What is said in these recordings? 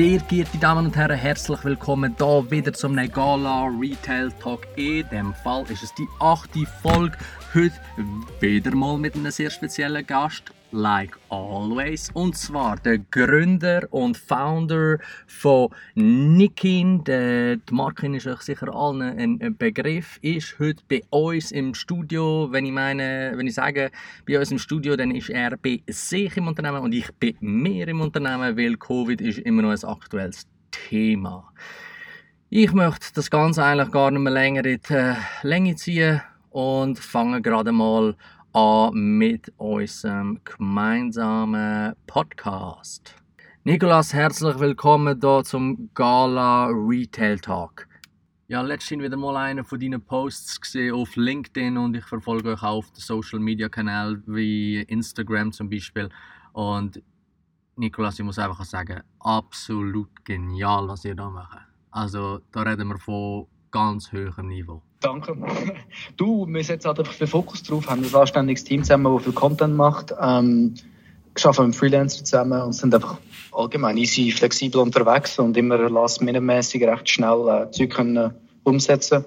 Sehr geehrte Damen und Herren, herzlich willkommen hier wieder zum Negala Retail Talk. In dem Fall ist es die achte Folge. Heute wieder mal mit einem sehr speziellen Gast like always. Und zwar der Gründer und Founder von Nikin. Die Marke ist euch sicher allen ein Begriff. Ist heute bei uns im Studio. Wenn ich meine, wenn ich sage bei uns im Studio, dann ist er bei sich im Unternehmen und ich bei mir im Unternehmen, weil Covid ist immer noch ein aktuelles Thema. Ich möchte das Ganze eigentlich gar nicht mehr länger in die Länge ziehen und fange gerade mal an mit unserem gemeinsamen Podcast. Nikolas, herzlich willkommen hier zum Gala Retail Talk. Ja, letztens wieder mal einen von deinen Posts gesehen auf LinkedIn und ich verfolge euch auch auf den Social Media Kanälen wie Instagram zum Beispiel. Und Nikolas, ich muss einfach sagen, absolut genial, was ihr da macht. Also da reden wir von ganz hohem Niveau. Danke. Du, wir setzen halt einfach viel Fokus drauf, haben ein anständiges Team zusammen, das viel Content macht. Ähm, arbeiten mit Freelancer zusammen und sind einfach allgemein easy, flexibel unterwegs und immer last-minute-mässig recht schnell äh, Zeug können umsetzen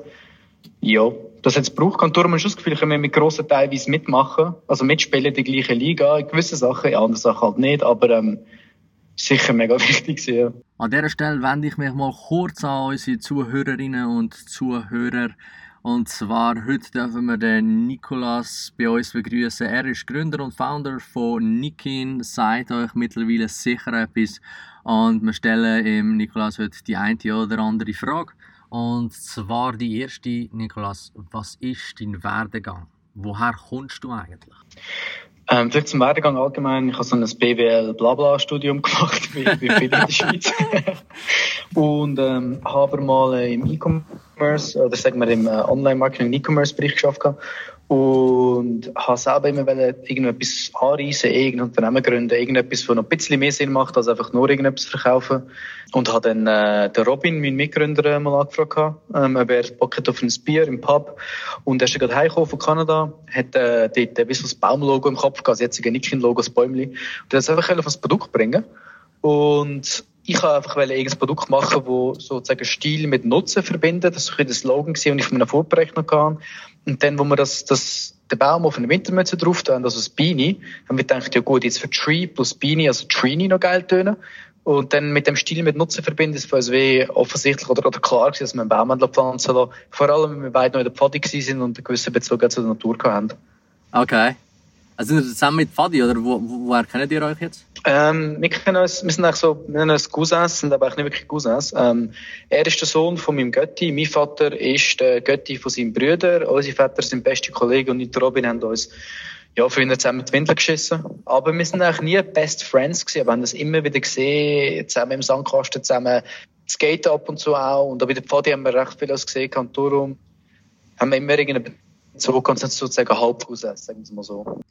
Ja, das hat es gebraucht. Und darum du das Gefühl, können wir mit grossen teilweise mitmachen, also mitspielen in der gleichen Liga, in gewissen Sachen, in anderen Sachen halt nicht, aber ähm, sicher mega wichtig. Ja. An dieser Stelle wende ich mich mal kurz an unsere Zuhörerinnen und Zuhörer. Und zwar heute dürfen wir den Nikolas bei uns begrüßen. Er ist Gründer und Founder von Nikin. Seid euch mittlerweile sicher etwas. Und wir stellen ihm Nikolas heute die eine oder andere Frage. Und zwar die erste, Nikolas, was ist dein Werdegang? Woher kommst du eigentlich? Ähm, vielleicht zum Werdegang allgemein. Ich habe so ein BWL-Blabla-Studium gemacht, wie, wie viele in der Schweiz. und ähm, habe mal äh, im E-Commerce, oder sagen wir im äh, Online-Marketing, E-Commerce-Bereich geschafft. Und habe selber immer irgendetwas anreisen, irgendein Unternehmen gründen, irgendetwas, das noch ein bisschen mehr Sinn macht, als einfach nur irgendetwas verkaufen. Und habe dann äh, den Robin, meinen Mitgründer, mal angefragt, ähm, ob er Bock hat auf ein Bier im Pub. Und er ist gerade heimgekommen von Kanada, hat äh, dort ein bisschen das Baumlogo im Kopf gehabt, das jetzige Nikin-Logo, das Bäumli. Und er hat es einfach auf das Produkt bringen. Und ich wollte einfach irgendein Produkt machen, das sozusagen Stil mit Nutzen verbindet. Das war ein Slogan, den ich von einem Vorberechner hatte. Und dann, wo wir das, das, den Baum auf eine Wintermütze drauf tun, also das Beanie, haben wir gedacht, ja gut, jetzt für Tree plus Beanie, also Trini noch geil tönen. Und dann mit dem Stil mit Nutzen verbinden, ist für uns wie offensichtlich oder, oder klar gewesen, dass wir einen Baumhandel pflanzen lassen. Vor allem, wenn wir beide noch in der Pfadi sind und einen gewissen Bezug zur Natur haben. Okay. Also sind ihr zusammen mit Fadi oder wo, wo, woher kennt ihr euch jetzt? Ähm, wir kennen uns, wir sind eigentlich so, wir nennen uns Cousins, sind aber eigentlich nicht wirklich Cousins. Ähm, er ist der Sohn von meinem Götti, mein Vater ist der Götti von seinem Brüder, unsere Väter sind beste Kollegen und ich Robin haben uns ja, früher zusammen die Windel geschissen. Aber wir sind eigentlich nie Best Friends gewesen, wir haben das immer wieder gesehen, zusammen im Sandkasten, zusammen skaten ab und zu auch. Und auch bei der Pfadi haben wir recht viel gesehen und haben wir immer irgendeine so kannst du sozusagen halb Cousins, sagen wir mal so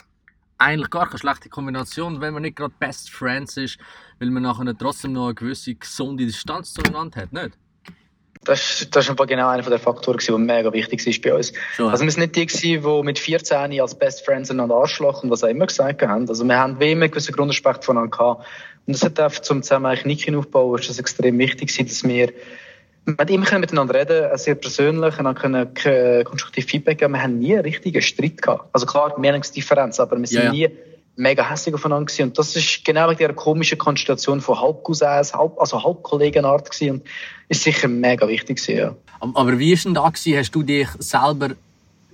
eigentlich gar keine schlechte Kombination, wenn man nicht gerade Best Friends ist, weil man nachher trotzdem noch eine gewisse gesunde Distanz zueinander hat, nicht? Das, das ist genau einer der Faktoren, der mega wichtig ist bei uns. Schon. Also wir sind nicht die, die mit 14 als Best Friends einander Arschloch und was auch immer gesagt haben. Also wir haben wie immer einen gewissen Grundrespekt voneinander gehabt. Und das hat auch zum zusammen eigentlich Niki aufbauen, ist das extrem wichtig dass wir man hat immer miteinander reden, sehr persönlich, und dann können konstruktiv Feedback geben. Wir haben nie einen richtigen Streit gehabt. Also klar, Meinungsdifferenz, aber wir sind ja, ja. nie mega hässlich aufeinander gewesen. Und das ist genau wegen dieser komischen Konstellation von Halbcousins, halb, also Halbkollegenart gewesen und ist sicher mega wichtig gewesen, ja. Aber wie ist denn da gewesen? Hast du dich selber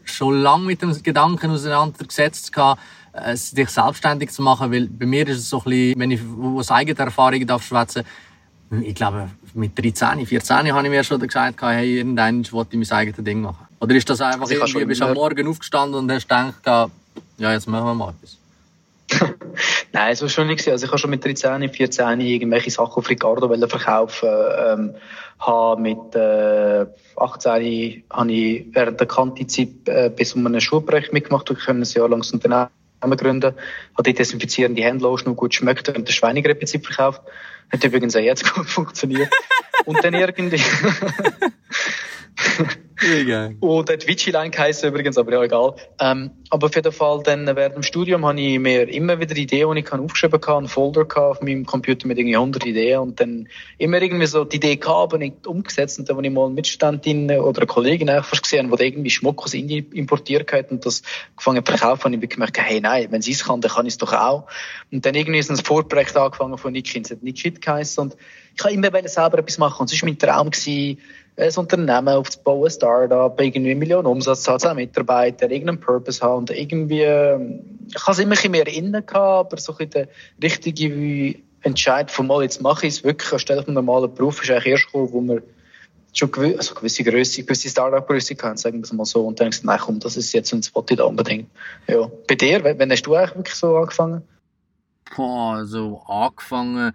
schon lange mit dem Gedanken auseinandergesetzt gehabt, äh, dich selbstständig zu machen? Weil bei mir ist es so ein bisschen, wenn ich aus eigener Erfahrung darf schwätzen, ich glaube, mit 13, 14 habe ich mir schon gesagt, hey, irgendwann wollte ich mein eigenes Ding machen. Oder ist das einfach ich irgendwie, bist am Morgen aufgestanden und hast gedacht, ja, jetzt machen wir mal etwas? Nein, so schon nicht. Also ich habe schon mit 13, 14 irgendwelche Sachen auf Ricardo verkaufen. Ähm, habe mit äh, 18 habe ich während der Kantizeit äh, bis um einen Schulprojekt mitgemacht und können ein Jahr lang das Unternehmen gründen. Habe die desinfizierende Handlotion gut schmeckt und das Schweinegrippe verkauft. Hat übrigens auch jetzt gut funktioniert. Und dann irgendwie, Egal. Und hat Vigiline geheißen übrigens, aber ja, egal. Ähm, aber auf jeden Fall, dann während dem Studium habe ich mir immer wieder Ideen, die ich aufgeschrieben habe, einen Folder auf meinem Computer mit irgendwie 100 Ideen und dann immer irgendwie so die Idee gehabt, aber nicht umgesetzt. Und dann, als ich mal eine Mitständin oder eine Kollegin einfach gesehen die irgendwie Schmuck aus Indien importiert hat und das gefangen zu verkaufen, habe ich gemerkt, hey, nein, wenn sie es kann, dann kann ich es doch auch. Und dann irgendwie ist ein Vorprojekt angefangen von Nikin, es hat Nikit geheißen und ich habe immer selber etwas machen und es war mein Traum gewesen, ein Unternehmen aufzubauen, ein Startup, irgendwie eine Million Umsatz haben, 10 Mitarbeiter, irgendeinen Purpose haben und irgendwie, ähm, ich habe es immer ein mehr innen gehabt, aber so ein der richtige Entscheid von mal, jetzt mache ich es wirklich anstelle vom normalen Beruf, ist eigentlich erst gekommen, wo wir schon gew also gewisse Größe, gewisse Startup-Größe hatten, sagen wir es mal so, und dann ich gesagt, nein, komm, das ist jetzt ein Spot da unbedingt. Ja. Bei dir, wann hast du eigentlich wirklich so angefangen? Boah, so angefangen,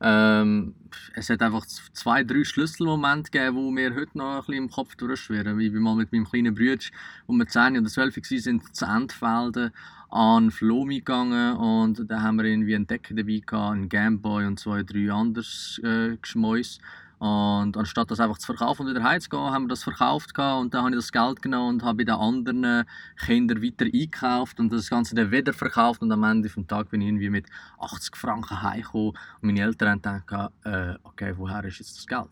ähm, es hat einfach zwei, drei Schlüsselmomente gegeben, die mir heute noch ein bisschen im Kopf durchschwirren. Ich bin mal mit meinem kleinen Bruder, wo wir 10 oder 12 waren, zu Endfelden an Flomi gegangen und da haben wir irgendwie einen Decker dabei gehabt, einen Gameboy und zwei, drei anderes äh, Geschmäus. Und anstatt das einfach zu verkaufen und wieder heimzugehen, haben wir das verkauft und dann habe ich das Geld genommen und habe bei den anderen Kindern weiter eingekauft und das Ganze dann wieder verkauft und am Ende des Tages bin ich irgendwie mit 80 Franken heimgekommen und meine Eltern haben gedacht, äh, okay, woher ist jetzt das Geld?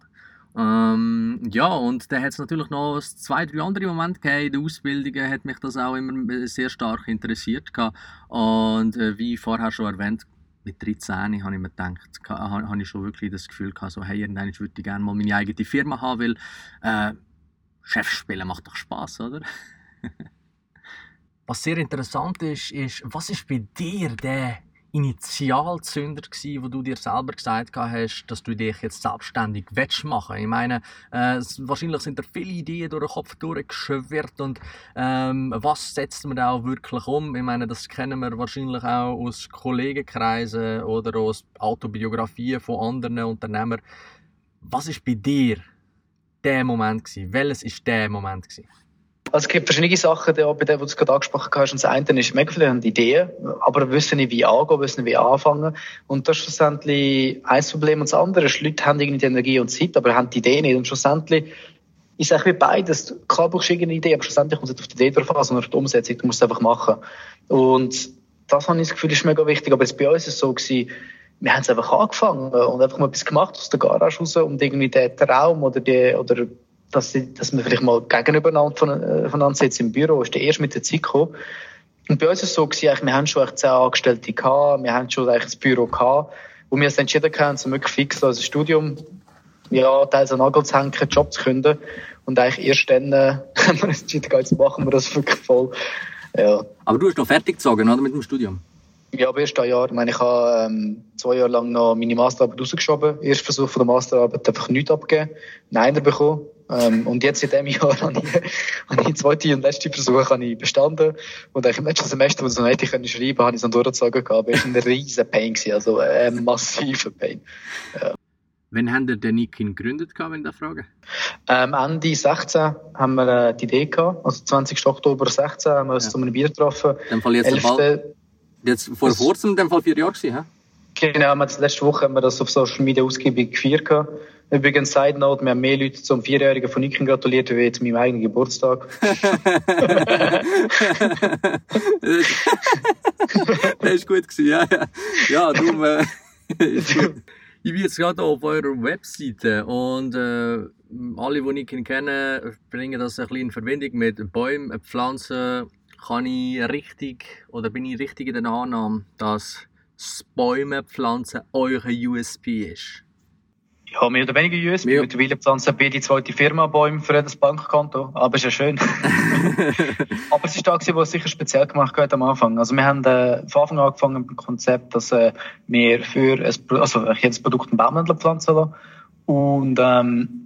Ähm, ja, und dann hat es natürlich noch zwei, drei andere Momente gegeben. In der Ausbildung hat mich das auch immer sehr stark interessiert. Und äh, wie vorher schon erwähnt, mit 13 habe ich mir gedacht, habe ich schon wirklich das Gefühl gehabt, so, hey, irgendwann würde ich gerne mal meine eigene Firma haben, weil äh, Chef spielen macht doch Spaß, oder? was sehr interessant ist, ist, was ist bei dir der Initialzünder gewesen, wo du dir selber gesagt hast, dass du dich jetzt selbstständig willst machen? Ich meine, äh, wahrscheinlich sind da viele Ideen durch den Kopf durchgeschwirrt und ähm, was setzt man da auch wirklich um? Ich meine, das kennen wir wahrscheinlich auch aus Kollegenkreisen oder aus Autobiografien von anderen Unternehmern. Was ist bei dir der Moment gewesen? Welches ist der Moment gewesen? Also es gibt verschiedene Sachen, die, bei denen, die du gerade angesprochen hast. Und das eine ist, mega viele haben Ideen, aber wissen nicht, wie angehen, wissen nicht, wie anfangen. Und das ist schlussendlich ein Problem. Und das andere ist, Leute haben irgendwie die Energie und Zeit, aber haben die Idee nicht. Und schlussendlich ist es wie beides. Klar brauchst du irgendeine Idee, aber schlussendlich kommt es nicht auf die Idee drauf an, sondern auf die Umsetzung. Du musst es einfach machen. Und das habe ich das Gefühl, ist mega wichtig. Aber jetzt bei uns ist es so gewesen, wir haben es einfach angefangen und einfach mal etwas gemacht aus der Garage raus und irgendwie den Traum oder die, oder dass, sie, dass wir vielleicht mal gegenübereinander von, äh, voneinander sitzen im Büro, ist der erst mit der Zeit gekommen. Und bei uns ist es so gewesen, wir haben schon echt zehn Angestellte gehabt, wir haben schon eigentlich das Büro gehabt, wo wir uns entschieden haben, so wirklich fix als Studium, ja, teils an Nagel zu hängen, einen Job zu künden. Und eigentlich erst dann äh, haben wir uns entschieden, jetzt machen wir das wirklich voll. Ja. Aber du hast noch fertig gezogen, oder, mit dem Studium? Ja, aber erst ein Jahr. Ich meine, ich habe ähm, zwei Jahre lang noch meine Masterarbeit rausgeschoben. Erst Versuch von der Masterarbeit einfach nichts abgegeben, Nein bekommen. Ähm, und jetzt in diesem Jahr habe ich, habe ich den zweiten und letzten Versuch habe ich bestanden. Und eigentlich im letzten Semester, wo ich es noch hätte können schreiben, habe ich es dann durchgezogen gehabt. Es war ein riesen Pain also ein massiver Pain. Ja. Wann habt ihr den Nikin gegründet, wenn ich das frage? Ähm, Ende 16 haben wir äh, die Idee gehabt. Also 20. Oktober 16 haben wir uns ja. zu einem Bier getroffen. In dem Fall jetzt 11. Jetzt vor kurzem, in dem Fall vier Jahre gewesen, hä? Genau, letzte Woche haben wir das auf Social Media ausgiebig gefeiert. Übrigens, Side Note, wir haben mehr Leute zum Vierjährigen von Nicken gratuliert, wie zu meinem eigenen Geburtstag. das ist gut gewesen, ja, ja. Ja, darum, äh, Ich bin jetzt gerade auf eurer Webseite und äh, alle, die Nicken kennen, bringen das ein bisschen in Verbindung mit Bäumen, Pflanzen. Kann ich richtig, oder bin ich richtig in der Annahme, dass das Bäume pflanzen euer USP ist? Ja, mehr oder weniger US. Ja. Mittlerweile pflanzen wir die zweite Firma Bäume für das Bankkonto. Aber ist ja schön. Aber es ist da was sicher speziell gemacht hat am Anfang. Also wir haben äh, von Anfang an angefangen mit dem Konzept, dass äh, wir für ein, also jedes Produkt einen Baumhändler pflanzen lassen. Und ähm,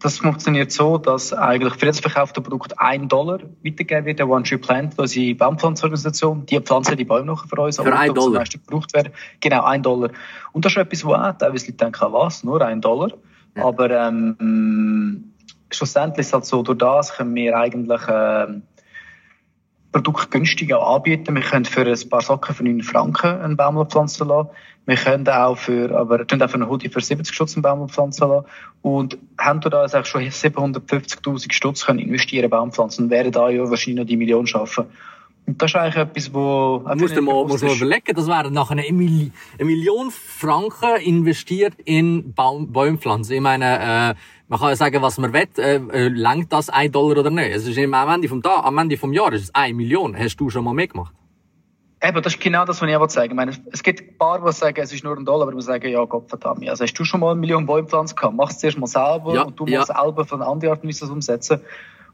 das funktioniert so, dass eigentlich für das verkaufte Produkt ein Dollar weitergegeben wird, der One Tree Plant, unsere Baumpflanzorganisation, die pflanzen die Bäume noch für uns. Für ein Dollar? gebraucht werden. Genau, ein Dollar. Und das ist etwas, wo auch teilweise Leute denken, was, nur ein Dollar? Ja. Aber ähm, schlussendlich ist es halt so, durch das können wir eigentlich ähm, Produkt günstiger anbieten. Wir können für ein paar Socken für 9 Franken einen Baum pflanzen lassen. Wir können auch für, aber tun auch für einen Hoodie für 70 Stutz einen Baum pflanzen lassen. Und haben da eigentlich schon 750.000 Stutz können investieren in Baumpflanzen und werden da ja wahrscheinlich noch die Million schaffen. Und das ist eigentlich etwas, wo... Du musst dir mal, musst mal überlegen, das wären nachher eine, Mil eine Million Franken investiert in Baum Bäumpflanzen. Ich meine, äh, man kann ja sagen, was man will, äh, äh, langt das ein Dollar oder nicht? Es ist am Ende vom Tag, am Ende vom Jahr ist es eine Million. Hast du schon mal mitgemacht? Eben, das ist genau das, was ich auch sagen Ich meine, es gibt ein paar, die sagen, es ist nur ein Dollar, aber die sagen, ja, Gott verdammt. Also hast du schon mal eine Million Bäume gehabt? Mach es zuerst mal selber ja, und du ja. musst selber von einer anderen Art und Weise umsetzen.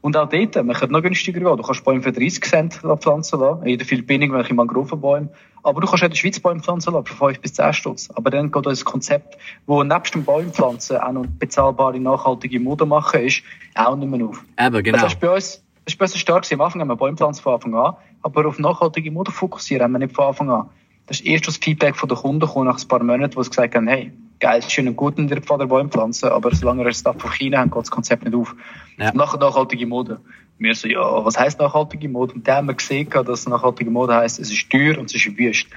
Und auch dort, man könnte noch günstiger gehen. Du kannst Bäume für 30 Cent pflanzen lassen. In der Philippinen welche Mangrovenbäume. Aber du kannst auch in der Schweiz Bäume pflanzen lassen für 5 bis 10 Stutz. Aber dann geht das Konzept, wo nebst dem Bäumpflanzen auch noch bezahlbare, nachhaltige Mode machen ist, auch nicht mehr auf. Eben, genau. Das ist bei uns, das ist bei uns stark Am Anfang haben wir Bäumpflanzen von Anfang an. Aber auf nachhaltige Mode fokussieren haben wir nicht von Anfang an. Das ist erst das Feedback von den Kunden gekommen, nach ein paar Monaten, wo sie gesagt haben, hey, geil, ist schön und gut in der Pfad Bäume pflanzen, aber solange wir Stuff von China haben, geht das Konzept nicht auf. Ja. Nachher nachhaltige Mode. Wir so, ja, was heisst nachhaltige Mode? Und dann haben wir gesehen, dass nachhaltige Mode heisst, es ist teuer und es ist wüst.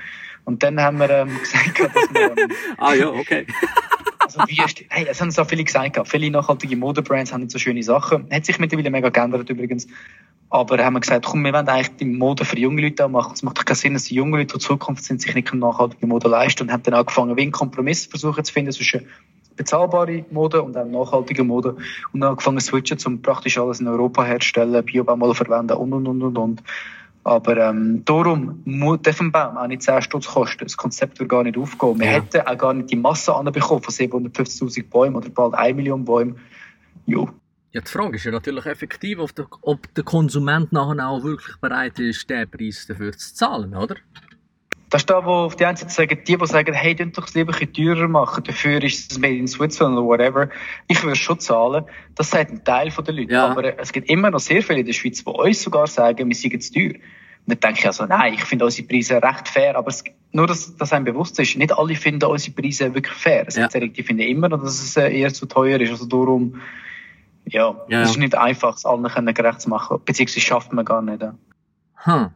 Und dann haben wir ähm, gesagt, dass wir... Ähm, ah ja, okay. also wüst. Hey, es haben so viele gesagt, viele nachhaltige Modebrands haben nicht so schöne Sachen. Hat sich mittlerweile mega geändert übrigens. Aber haben wir gesagt, komm, wir wollen eigentlich die Mode für junge Leute auch machen. Es macht doch keinen Sinn, dass die jungen Leute, die Zukunft sind, sich nicht nachhaltige Mode leisten und haben dann angefangen, wie einen Kompromiss versuchen zu finden zwischen bezahlbare Mode und auch nachhaltige Mode und dann angefangen zu switchen, um praktisch alles in Europa herzustellen, Biobaumwolle verwenden und und und und und. Aber ähm, darum darf ein Baum auch nicht 10 Stutz kosten. Das Konzept wird gar nicht aufgehen. Wir ja. hätten auch gar nicht die Masse anbekommen von 750'000 Bäumen oder bald 1 Million Bäumen. Jo. Ja, die Frage ist ja natürlich effektiv, ob der, ob der Konsument nachher auch wirklich bereit ist, den Preis dafür zu zahlen, oder? Das ist da, wo auf die einen Seite sagen, die, die sagen, hey, dünnt doch lieber ein bisschen teurer machen, dafür ist es made in Switzerland oder whatever. Ich würde schon zahlen. Das sagt ein Teil der Leute. Ja. Aber es gibt immer noch sehr viele in der Schweiz, die uns sogar sagen, wir seien zu teuer. Und dann denke ich also, nein, ich finde unsere Preise recht fair, aber es, nur, dass, dass einem bewusst ist, nicht alle finden unsere Preise wirklich fair. Es ja. gibt die finden immer noch, dass es äh, eher zu teuer ist. Also darum, ja, ja. es ist nicht einfach, es allen gerecht zu machen, beziehungsweise schafft man gar nicht. Hm.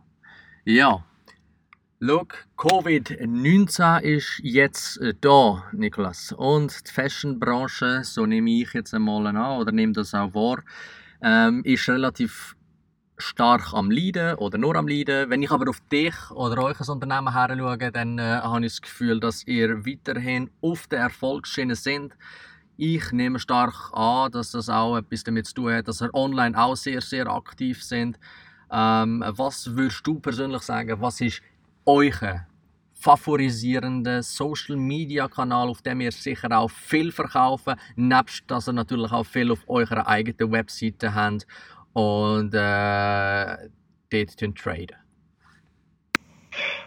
Ja. Schau, Covid-19 ist jetzt äh, da, Niklas. Und die Fashionbranche, so nehme ich jetzt einmal an, oder nehme das auch wahr, ähm, ist relativ stark am Leiden oder nur am Leiden. Wenn ich aber auf dich oder euch als Unternehmen her schaue, dann äh, habe ich das Gefühl, dass ihr weiterhin auf der Erfolgsschiene sind. Ich nehme stark an, dass das auch etwas damit zu tun hat, dass ihr online auch sehr, sehr aktiv sind. Ähm, was würdest du persönlich sagen, was ist euren favorisierenden Social Media Kanal, auf dem ihr sicher auch viel verkaufen, nebst dass ihr natürlich auch viel auf eurer eigenen Webseite habt und äh, dort traden.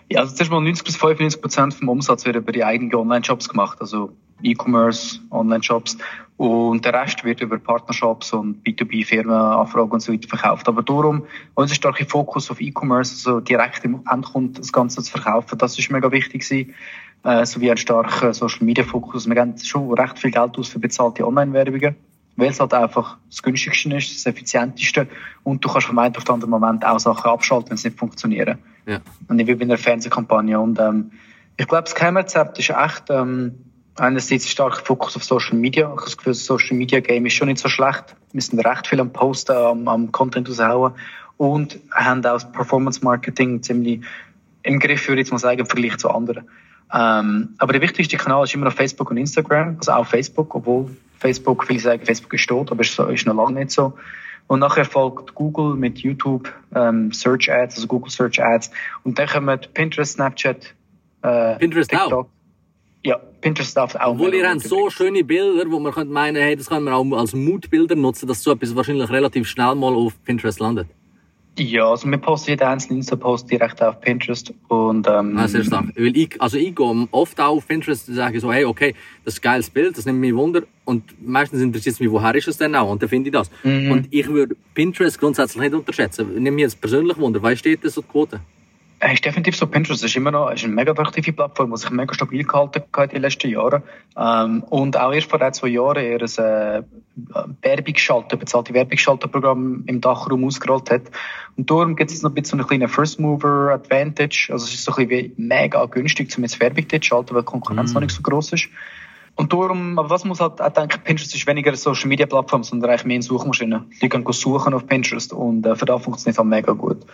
Ja, also zuerst mal 90 bis 95 Prozent vom Umsatz wird über die eigenen Online-Shops gemacht, also E-Commerce, Online-Shops. Und der Rest wird über Partnershops und B2B-Firmen, Anfragen und so weiter verkauft. Aber darum, unser starker Fokus auf E-Commerce, also direkt im Endkunden das Ganze zu verkaufen, das ist mega wichtig gewesen. Äh, sowie ein starker Social-Media-Fokus. Wir geben schon recht viel Geld aus für bezahlte Online-Werbungen weil es halt einfach das günstigste ist, das effizienteste und du kannst vom einen auf den anderen Moment auch Sachen abschalten, wenn es nicht funktionieren. Ja. Und ich bin bei einer Fernsehkampagne und ähm, ich glaube, das Geheimrezept ist echt ähm, einerseits stark Fokus auf Social Media. Ich habe das Gefühl, das Social Media Game ist schon nicht so schlecht. Wir sind recht viel am Posten, am, am Content raushauen und haben auch das Performance Marketing ziemlich im Griff, würde ich jetzt mal sagen, im Vergleich zu anderen. Ähm, aber der wichtigste Kanal ist immer noch Facebook und Instagram, also auch Facebook, obwohl Facebook, viele sagen, Facebook ist tot, aber ist, ist noch lange nicht so. Und nachher folgt Google mit YouTube, ähm, Search Ads, also Google Search Ads. Und dann kommen Pinterest, Snapchat, äh, Pinterest TikTok. Auch. Ja, Pinterest darf auch. Obwohl ihr habt so schöne Bilder, wo man könnte meinen, hey, das kann man auch als Moodbilder nutzen, dass so etwas wahrscheinlich relativ schnell mal auf Pinterest landet. Ja, also wir posten jeden einzelnen Insta-Post direkt auf Pinterest und ähm, ah, sehr stark. Weil ich, also ich gehe oft auch auf Pinterest und sage so, hey, okay, das ist ein geiles Bild, das nimmt mich Wunder und meistens interessiert es mich, woher ist es denn auch und dann finde ich das. Mhm. Und ich würde Pinterest grundsätzlich nicht unterschätzen. Nimm mich jetzt persönlich Wunder, was steht das so die Quote? Es ist definitiv so. Pinterest ist immer noch ist eine mega attraktive Plattform, die sich mega stabil gehalten hat in den letzten Jahren. Ähm, und auch erst vor ein, zwei Jahren eher ein äh, Werbungsschalter, bezahlte Werbungsschalterprogramm im Dachraum ausgerollt hat. Und darum gibt es noch ein bisschen so einen kleinen First Mover Advantage. Also es ist so ein bisschen wie mega günstig, um jetzt Werbung zu schalten, weil die Konkurrenz mhm. noch nicht so groß ist. Und darum, aber was muss halt auch denken, Pinterest ist weniger eine Social Media Plattform, sondern eigentlich mehr eine Suchmaschine. Die können suchen auf Pinterest und äh, für das funktioniert es halt mega gut.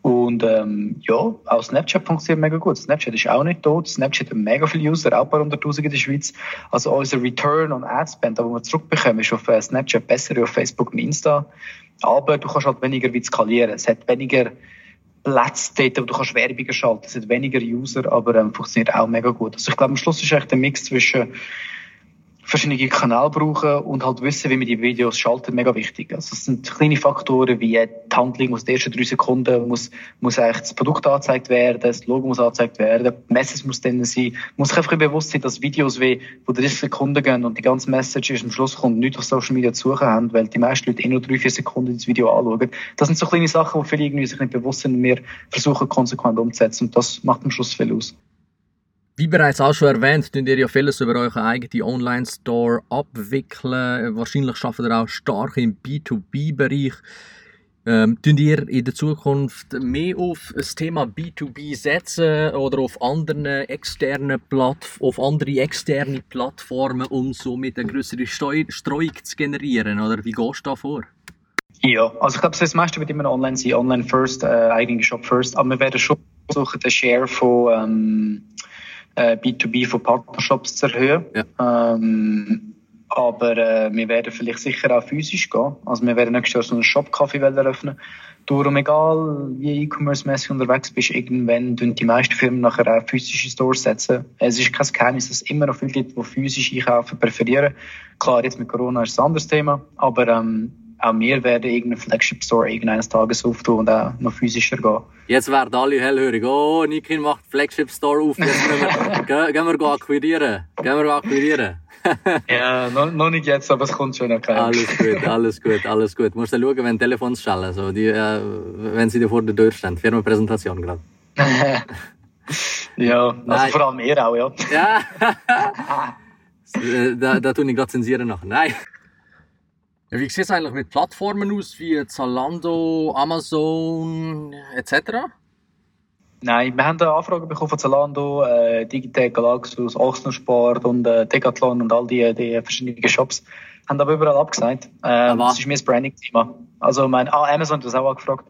Und ähm, ja, auch Snapchat funktioniert mega gut. Snapchat ist auch nicht tot. Snapchat hat mega viele User, auch ein paar in der Schweiz. Also unser Return on Ad Spend, den wir zurückbekommen, ist auf äh, Snapchat besser als auf Facebook und Insta. Aber du kannst halt weniger wie skalieren. Es hat weniger Plätze dort, wo du kannst Werbung schalten. Es hat weniger User, aber ähm, funktioniert auch mega gut. Also ich glaube, am Schluss ist echt der Mix zwischen verschiedene Kanäle brauchen und halt wissen, wie man die Videos schaltet, mega wichtig. Also es sind kleine Faktoren wie die Handlung muss die ersten drei Sekunden muss, muss eigentlich das Produkt angezeigt werden, das Logo muss angezeigt werden, die Message muss dann sein. Muss sich einfach bewusst sein, dass Videos wie, wo 30 Sekunden gehen und die ganze Message ist am Schluss kommt, nicht auf Social Media zu suchen haben, weil die meisten Leute eh nur drei, vier Sekunden das Video anschauen. Das sind so kleine Sachen, die viele irgendwie sich nicht bewusst sind und wir versuchen konsequent umzusetzen und das macht am Schluss viel aus. Wie bereits auch schon erwähnt, könnt ihr ja vieles über euren eigenen Online-Store abwickeln. Wahrscheinlich arbeitet ihr auch stark im B2B-Bereich. Ähm, ihr in der Zukunft mehr auf das Thema B2B setzen oder auf andere externe Platt auf andere externe Plattformen, um somit eine größere Streuung zu generieren? Oder wie gehst du da vor? Ja, also ich glaube, das meiste wird immer online sein, online first, äh, eigene Shop first, aber wir werden schon versuchen, den Share von ähm, äh, B2B von Partnershops zu erhöhen. Ja. Ähm, aber äh, wir werden vielleicht sicher auch physisch gehen. Also wir werden nächstes Jahr so einen Shop-Café eröffnen. Darum, egal wie E-Commerce-mäßig unterwegs bist, irgendwann tun die meisten Firmen nachher auch physische Stores setzen. Es ist kein Geheimnis, dass es immer noch viele Leute, die physisch einkaufen, präferieren. Klar, jetzt mit Corona ist es ein anderes Thema, aber ähm, auch wir werden irgendeinen Flagship Store irgendeines Tages auftun und auch noch physischer gehen. Jetzt werden alle hellhörig. Oh, Nikin macht Flagship Store auf. Jetzt wir, gehen, wir akquirieren. Gehen wir akquirieren. ja, noch, noch, nicht jetzt, aber es kommt schon. Okay. Alles gut, alles gut, alles gut. Du musst dann schauen, wenn Telefons schallen, so, die, äh, wenn sie dir vor der Tür stehen. Firmenpräsentation gerade. ja, also Nein. vor allem ihr auch, ja. ja. Äh, da, da tue ich gerade zensieren noch. Nein. Wie sieht es eigentlich mit Plattformen aus wie Zalando, Amazon etc.? Nein, wir haben eine Anfrage bekommen von Zalando, äh, Digitec, Galaxus, Ochsensport und äh, Decathlon und all die, die verschiedenen Shops. Haben aber überall abgesagt. Ähm, das ist mir das Branding-Thema. Also mein, ah, Amazon hat das auch angefragt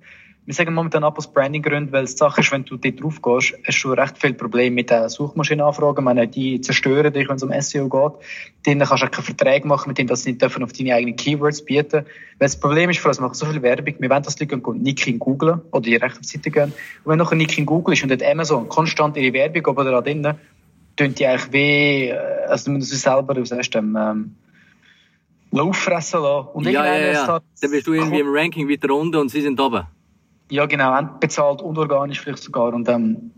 wir sagen momentan ab aus Branding-Gründen, weil die Sache ist, wenn du dort drauf gehst, hast du recht viel Probleme mit den Suchmaschinenanfragen. Ich meine, die zerstören dich, wenn es um SEO geht. Denen kannst du auch keine Verträge machen, mit denen dass sie nicht dürfen auf deine eigenen Keywords bieten. Weil das Problem ist, für uns machen so viel Werbung, wir wollen, dass die Leute Nikin googlen oder die rechte Seite gehen. Und wenn nachher Nikin Google ist und dort Amazon konstant ihre Werbung oben da drinnen, tun die eigentlich weh, äh, also du musst sie selber, du sagst, ähm, auffressen lassen. Und ja, ja, ja. Dann bist du irgendwie im Ranking weiter unten und sie sind oben. Ja, genau, bezahlt und organisch vielleicht sogar. Und ähm,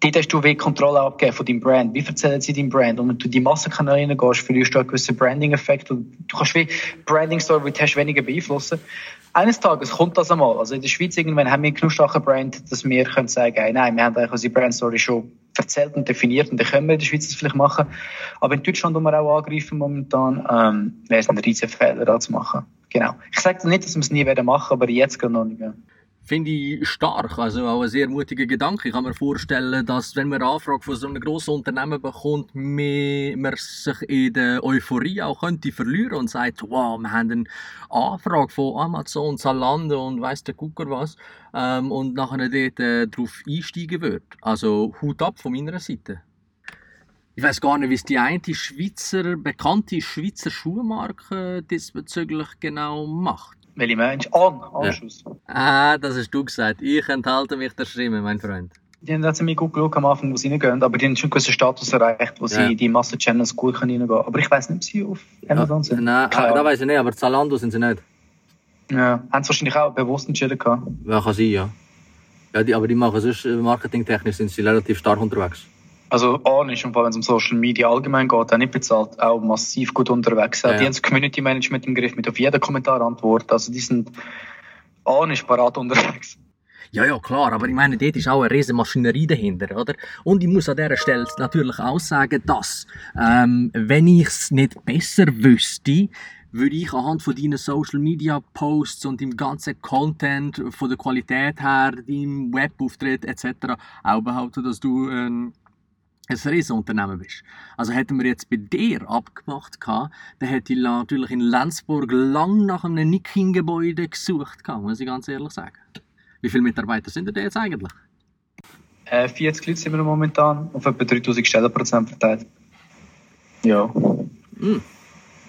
dort hast du wie Kontrolle abgegeben von deinem Brand. Wie erzählen sie dein Brand? Und wenn du die Massenkanäle gehst, verlierst du einen gewissen Branding-Effekt. Und du kannst wie Branding-Story hast weniger beeinflussen. Eines Tages kommt das einmal. Also in der Schweiz irgendwann haben wir genug starke Brand, dass wir können sagen, hey, nein, wir haben eigentlich unsere Brand-Story schon erzählt und definiert und dann können wir in der Schweiz das vielleicht machen. Aber in Deutschland, wo wir auch angreifen momentan, ähm, wäre es ein riesiger Fehler, da zu machen. Genau. Ich sage nicht, dass wir es nie werden machen, aber jetzt gerade noch nicht mehr finde ich stark. Also auch ein sehr mutiger Gedanke. Ich kann mir vorstellen, dass wenn man eine Anfrage von so einem grossen Unternehmen bekommt, man sich in der Euphorie auch könnte verlieren und sagt, wow, wir haben eine Anfrage von Amazon, Zalando und weiss der Gucker was ähm, und nachher dort äh, darauf einsteigen wird. Also Hut ab von meiner Seite. Ich weiß gar nicht, wie es die eine Schweizer, bekannte Schweizer Schuhmarke diesbezüglich genau macht. Welche meinst du? An, Anschuss. Ja. Ah, das hast du gesagt. Ich enthalte mich der Stimme, mein Freund. Die haben ziemlich gut geschaut am Anfang, wo sie reingehen, aber die haben schon einen gewissen Status erreicht, wo ja. sie die Massen-Channels gut reingehen können. Aber ich weiß nicht, ob sie auf Amazon sind. Nein, Keine da weiß ich nicht, aber Zalando sind sie nicht. Ja, haben sie wahrscheinlich auch bewusst entschieden gehabt. Ja, kann sein, ja. ja die, aber die machen sonst, äh, marketingtechnisch sind sie relativ stark unterwegs. Also ist, und vor allem wenn es um Social Media allgemein geht, auch nicht bezahlt, auch massiv gut unterwegs. Ja. Die haben das Community Management im Griff mit auf jeden Kommentar antworten. Also die sind ist parat unterwegs. Ja, ja, klar, aber ich meine, dort ist auch eine riesige Maschinerie dahinter, oder? Und ich muss an dieser Stelle natürlich auch sagen, dass, ähm, wenn ich es nicht besser wüsste, würde ich anhand von deinen Social Media Posts und dem ganzen Content, von der Qualität her, deinem Webauftritt etc. auch behaupten, dass du ein, ein Riesenunternehmen bist. Also hätten wir jetzt bei dir abgemacht gehabt, dann hätte ich natürlich in Lenzburg lang nach einem Nicking-Gebäude gesucht gehabt, muss ich ganz ehrlich sagen. Wie viele Mitarbeiter sind da jetzt eigentlich? Äh, 40 Leute sind wir momentan, auf etwa 3000 Stellenprozent verteilt. Ja. Mm.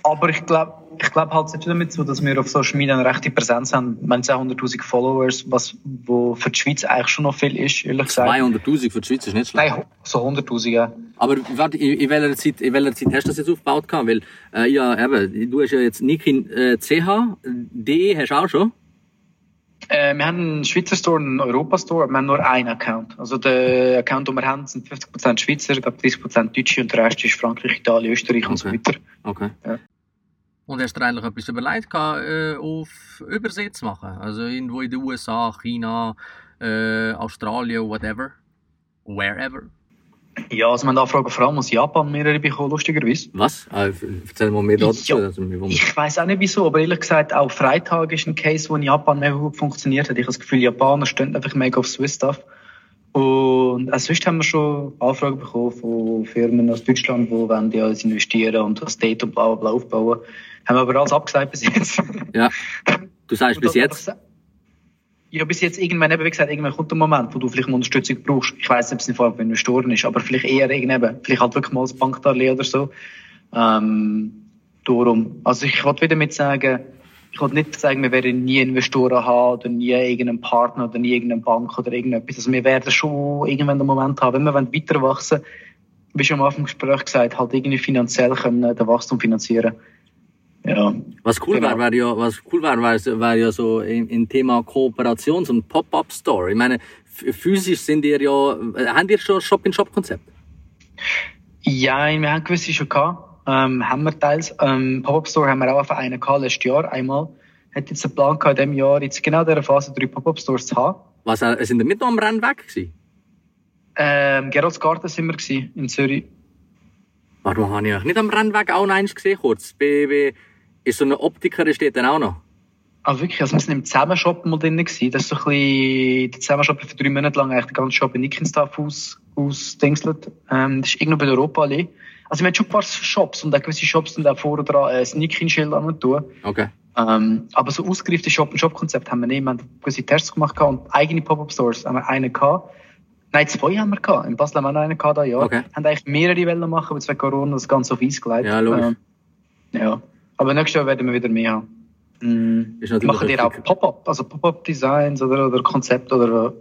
Aber ich glaube, ich glaube halt nicht damit so, dass wir auf Social Media eine rechte Präsenz haben. Wir haben 200.000 Followers, was wo für die Schweiz eigentlich schon noch viel ist, ehrlich gesagt. 200.000 für die Schweiz ist nicht schlecht. Nein, so 100.000, ja. Aber warte, in, in, welcher Zeit, in welcher Zeit hast du das jetzt aufgebaut gehabt? Weil, äh, ja, eben, du hast ja jetzt Nikin äh, CH, D hast du auch schon. Äh, wir haben einen Schweizer Store, einen Europa-Store, wir haben nur einen Account. Also der Account, den wir haben, sind 50% Schweizer, ich glaube 30% Deutsche und der Rest ist Frankreich, Italien, Österreich okay. und so weiter. Okay. Ja. Und hast du eigentlich etwas überlegt, äh, auf Übersee zu machen? Also irgendwo in den USA, China, äh, Australien, whatever? Wherever? Ja, also man Anfragen vor allem aus Japan mehrere bekommen, lustigerweise. Was? Äh, erzähl mal mehr dazu. Ja, also, ich weiß auch nicht wieso, aber ehrlich gesagt, auch Freitag ist ein Case, wo in Japan mega gut funktioniert hat. Ich habe das Gefühl, Japaner stehen einfach mega auf Swiss Stuff. Und auch sonst haben wir schon Anfragen bekommen von Firmen aus Deutschland, die wollen ja investieren und das Date und bla bla bla aufbauen. Haben wir aber alles abgesagt bis jetzt. Ja. Du sagst bis jetzt? Ja, bis jetzt irgendwann, eben, wie gesagt, irgendwann kommt der Moment, wo du vielleicht eine Unterstützung brauchst. Ich weiß nicht, ob es Fall von Investoren ist, aber vielleicht eher irgendwann, vielleicht halt wirklich mal als Bankdarlehen oder so. Ähm, darum. Also ich wollte wieder mit sagen, ich wollte nicht sagen, wir werden nie Investoren haben oder nie irgendeinen Partner oder nie irgendeine Bank oder irgendetwas. Also wir werden schon irgendwann den Moment haben, wenn wir weiter wachsen, wie schon am Anfang des Gesprächs gesagt, halt irgendwie finanziell können den Wachstum finanzieren. Ja. Was cool genau. wäre, wäre ja, was cool wäre, wäre, wäre ja so im, im Thema Kooperations- und Pop-Up-Store. Ich meine, physisch sind ihr ja, äh, haben ihr schon Shop-in-Shop-Konzept? Ja, wir haben gewisse schon gehabt. Ähm, haben wir teils. Ähm, Pop-Up-Store haben wir auch auf einen gehabt, letztes Jahr einmal. Hat jetzt einen Plan gehabt, in diesem Jahr, jetzt genau in dieser Phase drei Pop-Up-Stores zu haben. Was, äh, sind wir nicht noch am Rennen weg gewesen? Ähm, Geroldsgarten sind wir gewesen, in Zürich. Warum habe ich nicht am Rennweg auch noch eins gesehen, kurz? Bei, bei ist so eine Optiker steht dann auch noch? Ah, wirklich? Also, wir sind im Zusammenshop mal drin gewesen. Das ist so ein bisschen, der Zusammenshop für drei Monate lang eigentlich den ganzen Shop in Nickenstaff aus, ausdingselt. Ähm, das ist irgendwo bei der Europa-Allee. Also, wir haben schon ein paar Shops und auch gewisse Shops sind auch vorne dran, äh, das Nickin-Schild an und tun. Okay. Ähm, aber so ausgereifte Shop-and-Shop-Konzept haben wir nicht. Wir haben gewisse Tests gemacht und eigene Pop-Up-Stores haben wir einen gehabt. Nein, zwei haben wir gehabt. In Basel haben wir noch einen gehabt, ja. Okay. Haben eigentlich mehrere Wellen machen, aber zwei Corona das Ganze auf Eis gelegt. Ja, logisch. Ähm, ja. Aber nächstes Jahr werden wir wieder mehr haben. Mhm. Machen die auch Pop-up, also Pop-up-Designs oder, oder Konzept oder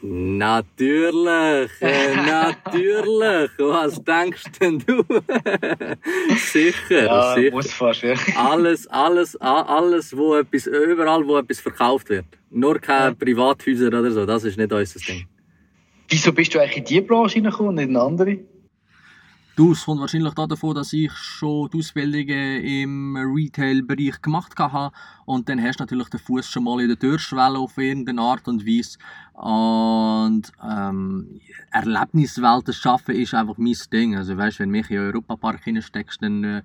Natürlich, äh, natürlich. Was denkst denn du? sicher, ja, sicher. Muss fast, ja. alles, alles, alles, wo etwas, überall, wo etwas verkauft wird. Nur keine ja. Privathäuser oder so, das ist nicht unser Ding. Wieso bist du eigentlich in diese Branche reingekommen und nicht in eine andere? Du, es kommt wahrscheinlich davon, dass ich schon die Ausbildungen im Retail-Bereich gemacht habe. Und dann hast du natürlich den Fuß schon mal in der Türschwelle auf irgendeine Art und Weise. Und ähm, Erlebniswelten schaffen ist einfach mein Ding. Also weißt, wenn mich in den Europapark hineinsteckst, dann äh,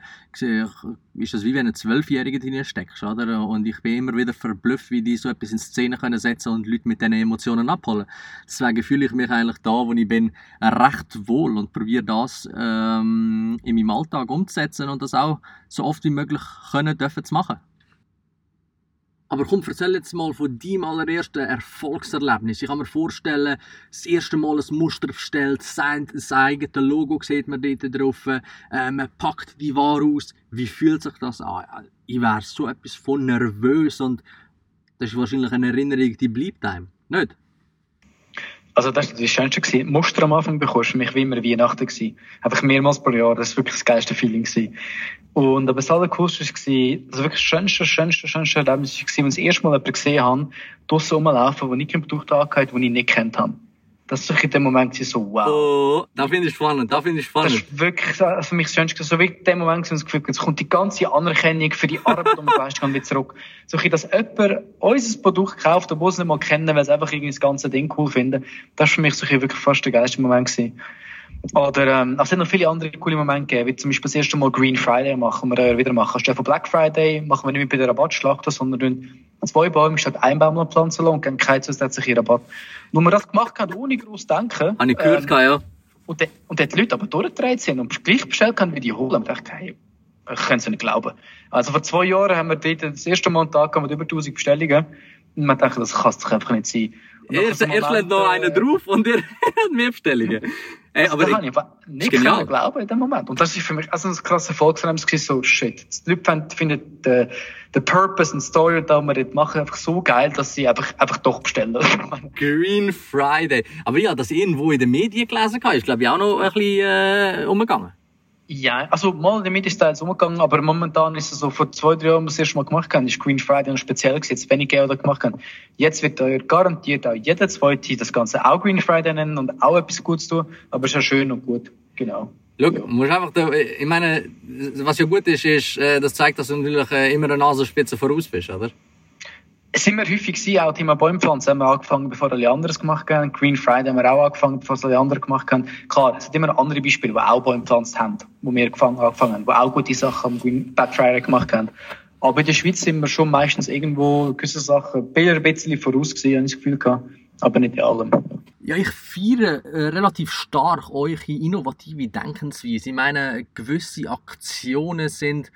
ist das wie wenn du einen Zwölfjährigen hineinsteckst, oder? Und ich bin immer wieder verblüfft, wie die so etwas in Szene können setzen und Leute mit diesen Emotionen abholen. Deswegen fühle ich mich eigentlich da, wo ich bin, recht wohl und probiere das ähm, in meinem Alltag umzusetzen und das auch so oft wie möglich können dürfen zu machen. Aber komm, erzähl jetzt mal von deinem allerersten Erfolgserlebnis. Ich kann mir vorstellen, das erste Mal ein Muster bestellt, sein, das eigene Logo sieht man dort drauf, äh, man packt die Ware aus. Wie fühlt sich das an? Ich wäre so etwas von nervös und das ist wahrscheinlich eine Erinnerung, die bleibt einem, nicht? Also das war das Schönste. Gewesen. Muster am Anfang bekommst für mich wie immer Weihnachten gewesen. Einfach mehrmals pro Jahr. Das war wirklich das geilste Feeling gewesen. Und aber das allercoolste war, also wirklich das schönste, schönste, schönste Erlebnis war, als ich das erste Mal jemanden gesehen habe, draussen rumlaufen, der nicht ein Produkt angehört, den ich nicht kennt habe. Das ist in dem Moment so, wow. Oh, da finde ich spannend, da finde ich spannend. Das ist wirklich für mich das Schönste. So wie in dem Moment so das Gefühl, jetzt kommt die ganze Anerkennung für die Arbeit, geleistet hat, wieder zurück. So, dass jemand unser Produkt kauft, obwohl sie es nicht mal kennen, weil sie einfach irgendwie das ganze Ding cool finden. Das war für mich so wirklich fast der geilste Moment gewesen. Oder, ähm, es hat noch viele andere coole Momente gegeben, wie zum Beispiel das erste Mal Green Friday machen wir äh, wieder machen. Statt von Black Friday machen wir nicht mehr bei der Rabattschlacht, sondern zwei Bäume statt ein Baum pflanzen lassen und geben keinen zusätzlichen Rabatt. Wo wir das gemacht haben, ohne groß denken. Habe ich gehört, ähm, ja. Und, de, und die Leute aber durchgedreht sind und gleich bestellt haben wie die holen. Und ich dachte, hey, ich kann es nicht glauben. Also vor zwei Jahren haben wir dort das erste Mal einen Tag mit über 1000 Bestellungen. Und man dachte, das kann es einfach nicht sein. Erst, erst lädt noch einer drauf und ihr habt mehr Bestellungen. Ey, aber das ich, kann ich nicht können glauben in dem Moment. Und das ist für mich also ein krasser Erfolgserlebnis so shit. Die Leute finden den, den Purpose und Story, die wir dort machen, einfach so geil, dass sie einfach, einfach doch bestellen. Green Friday. Aber ja, das irgendwo in den Medien gelesen habe, ist glaube ich auch noch ein bisschen äh, umgegangen. Ja, also mal damit ist teils umgegangen, aber momentan ist es so, vor zwei, drei Jahren, was wir das erste Mal gemacht haben, ist Green Friday noch speziell gesetzt, wenn ich Gelder gemacht habe. Jetzt wird euch garantiert auch jeder zweite das Ganze auch Green Friday nennen und auch etwas Gutes tun, aber es ist ja schön und gut, genau. Schau, ja. musst einfach da, ich meine, was ja gut ist, ist, äh, das zeigt, dass du natürlich äh, immer eine Nasenspitze voraus bist, oder? Sind wir häufig gewesen, auch Thema Bäumpflanzen haben wir angefangen, bevor alle anderen gemacht haben. Green Friday haben wir auch angefangen, bevor alle anderen gemacht haben. Klar, es sind immer andere Beispiele, die auch Bäume gepflanzt haben, wo wir angefangen haben, die auch gute Sachen am Green Black Friday gemacht haben. Aber in der Schweiz sind wir schon meistens irgendwo gewisse Sachen ein bisschen voraus gewesen, habe ich das Gefühl gehabt. Aber nicht in allem. Ja, ich feiere äh, relativ stark eure innovative Denkensweise. Ich meine, gewisse Aktionen sind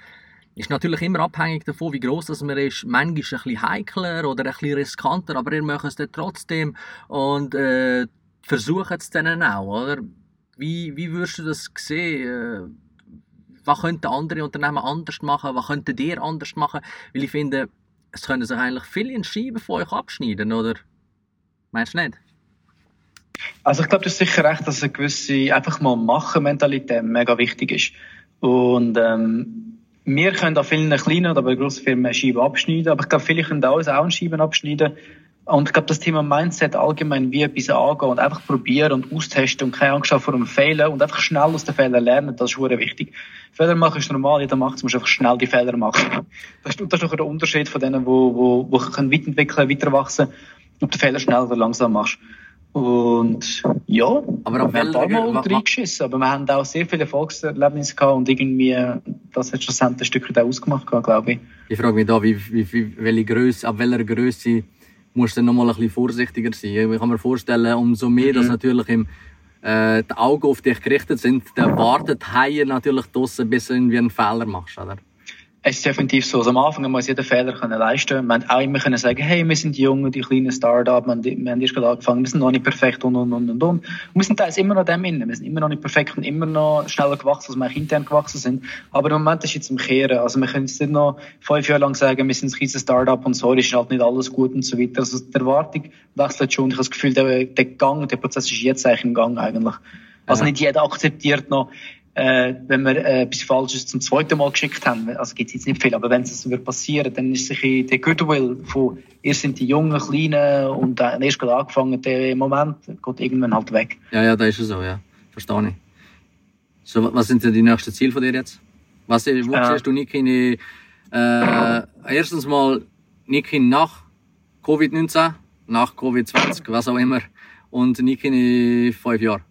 ist natürlich immer abhängig davon, wie groß das man ist. Manchmal ist es ein bisschen heikler oder ein bisschen riskanter, aber ihr macht es dann trotzdem und äh, versucht es dann auch, oder? Wie, wie würdest du das sehen? Äh, was könnten andere Unternehmen anders machen? Was könntet ihr anders machen? Weil ich finde, es können sich eigentlich viele Scheiben von euch abschneiden, oder? Meinst du nicht? Also ich glaube, du hast sicher recht, dass eine gewisse einfach mal machen Mentalität mega wichtig ist. Und ähm, wir können an vielen kleinen oder grossen Firmen Scheiben abschneiden, aber ich glaube, viele können auch eine Scheiben abschneiden. Und ich glaube, das Thema Mindset allgemein, wie etwas angehen und einfach probieren und austesten und keine Angst haben vor einem Fehler und einfach schnell aus den Fehlern lernen, das ist sehr wichtig. Fehler machen ist normal, jeder macht es, du musst einfach schnell die Fehler machen. Das ist, das ist der Unterschied von denen, die, die, die können weiterentwickeln, weiter wachsen, ob du Fehler schnell oder langsam machst. Und ja, aber wir haben ein paar Mal reingeschissen, aber wir haben auch sehr viele Erfolgserlebnisse gehabt und irgendwie, das hat schlussendlich ein Stückchen ausgemacht, glaube ich. Ich frage mich da, wie, wie, wie, welche Größe, ab welcher Größe musst du dann nochmal ein bisschen vorsichtiger sein. Ich kann mir vorstellen, umso mehr, mhm. dass natürlich im, äh, die Augen auf dich gerichtet sind, der wartet Haie natürlich draussen, bis du irgendwie einen Fehler machst, oder? Es ist definitiv so. Also am Anfang muss jeden Fehler können leisten. Wir haben auch immer können sagen, hey, wir sind die Jungen, die kleinen Start-up, wir, wir haben erst gerade angefangen, wir sind noch nicht perfekt und, und, und, und, und. wir sind teils immer noch dem innen. Wir sind immer noch nicht perfekt und immer noch schneller gewachsen, als wir auch intern gewachsen sind. Aber im Moment ist jetzt im Kehren. Also wir können jetzt nicht noch fünf Jahre lang sagen, wir sind ein riesiges Start-up und sorry, ist halt nicht alles gut und so weiter. Also die Erwartung wechselt schon. Ich habe das Gefühl, der, der Gang, der Prozess ist jetzt eigentlich im Gang eigentlich. Also nicht jeder akzeptiert noch, äh, wenn wir äh, etwas Falsches zum zweiten Mal geschickt haben, also gibt es jetzt nicht viel, aber wenn es wird passieren, dann ist sicher der Goodwill von, ihr sind die Jungen, Kleinen und äh, erst gerade angefangen, der Moment geht irgendwann halt weg. Ja, ja, da ist es so, ja. Verstehe ich. So, was sind denn die nächsten Ziele von dir jetzt? Was, wo äh, siehst du Niki äh, erstens mal Niki nach Covid-19, nach Covid-20, was auch immer, und Niki in fünf Jahren?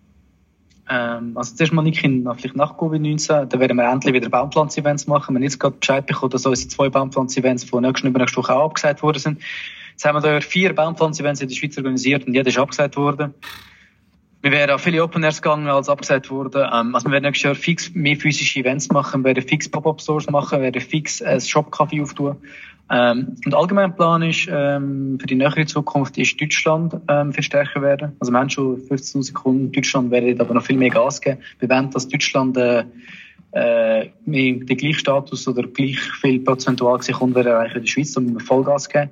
Ähm, also zuerst mal nicht vielleicht nach Covid-19, da werden wir endlich wieder Baumpflanz-Events machen. Wir haben jetzt gerade Bescheid bekommen, dass unsere zwei Baumpflanz-Events von nächsten übernächsten Woche auch abgesagt worden sind. Jetzt haben wir da vier Baumpflanz-Events in der Schweiz organisiert und jeder ist abgesagt worden. Wir wären auch viele Open Airs gegangen, als abgesagt wurde. Ähm, also wir werden nächstes Jahr fix mehr physische Events machen, wir werden fix Pop-Up-Stores machen, wir werden fix ein Shop-Café auftun. Ähm, und allgemein Plan ist, ähm, für die nähere Zukunft ist Deutschland ähm, viel werden. Also wir haben schon 15.000 Kunden, Deutschland wird aber noch viel mehr Gas geben. Wir wollen, dass Deutschland äh, äh, den gleichen Status oder gleich viel prozentual gesehen Kunden erreichen wie in der Schweiz, und wir Vollgas geben.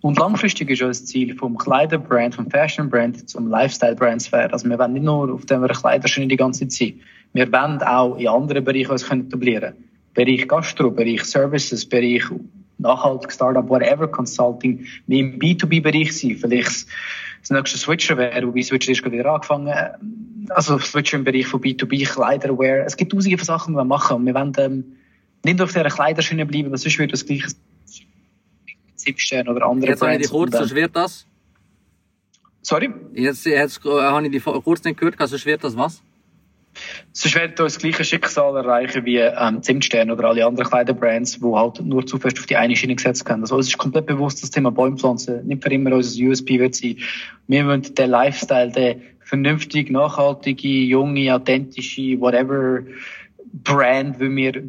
Und langfristig ist unser Ziel vom Kleiderbrand, vom Fashionbrand zum Lifestyle-Brand zu werden. Also wir wollen nicht nur auf dem Kleiderschöne die ganze Zeit. Wir wollen auch in anderen Bereichen uns etablieren. Bereich Gastro, Bereich Services, Bereich nachhaltig Startup, whatever, Consulting, mehr im B2B-Bereich sein. Vielleicht das nächste Switcher wäre, wobei Switcher ist gerade wieder angefangen. Also Switcher im Bereich von B2B, Kleiderwear. Es gibt tausende von Sachen, die wir machen. Und wir wollen ähm, nicht auf dieser Kleiderschiene bleiben, weil sonst würde das gleiche Zipstern oder andere Jetzt habe ich dich kurz, Und, so wird das. Sorry? Jetzt, jetzt äh, habe ich dich vor- kurz nicht gehört, also wird das was? Sonst werden uns das gleiche Schicksal erreichen wie ähm, Zimtstern oder alle anderen Kleiderbrands, die halt nur zu fest auf die eine Schiene gesetzt haben. Also uns ist komplett bewusst, das Thema Bäumpflanzen nicht für immer unser USP wird sein. Wir wollen den Lifestyle, den vernünftig, nachhaltige, junge, authentische, whatever Brand, wie wir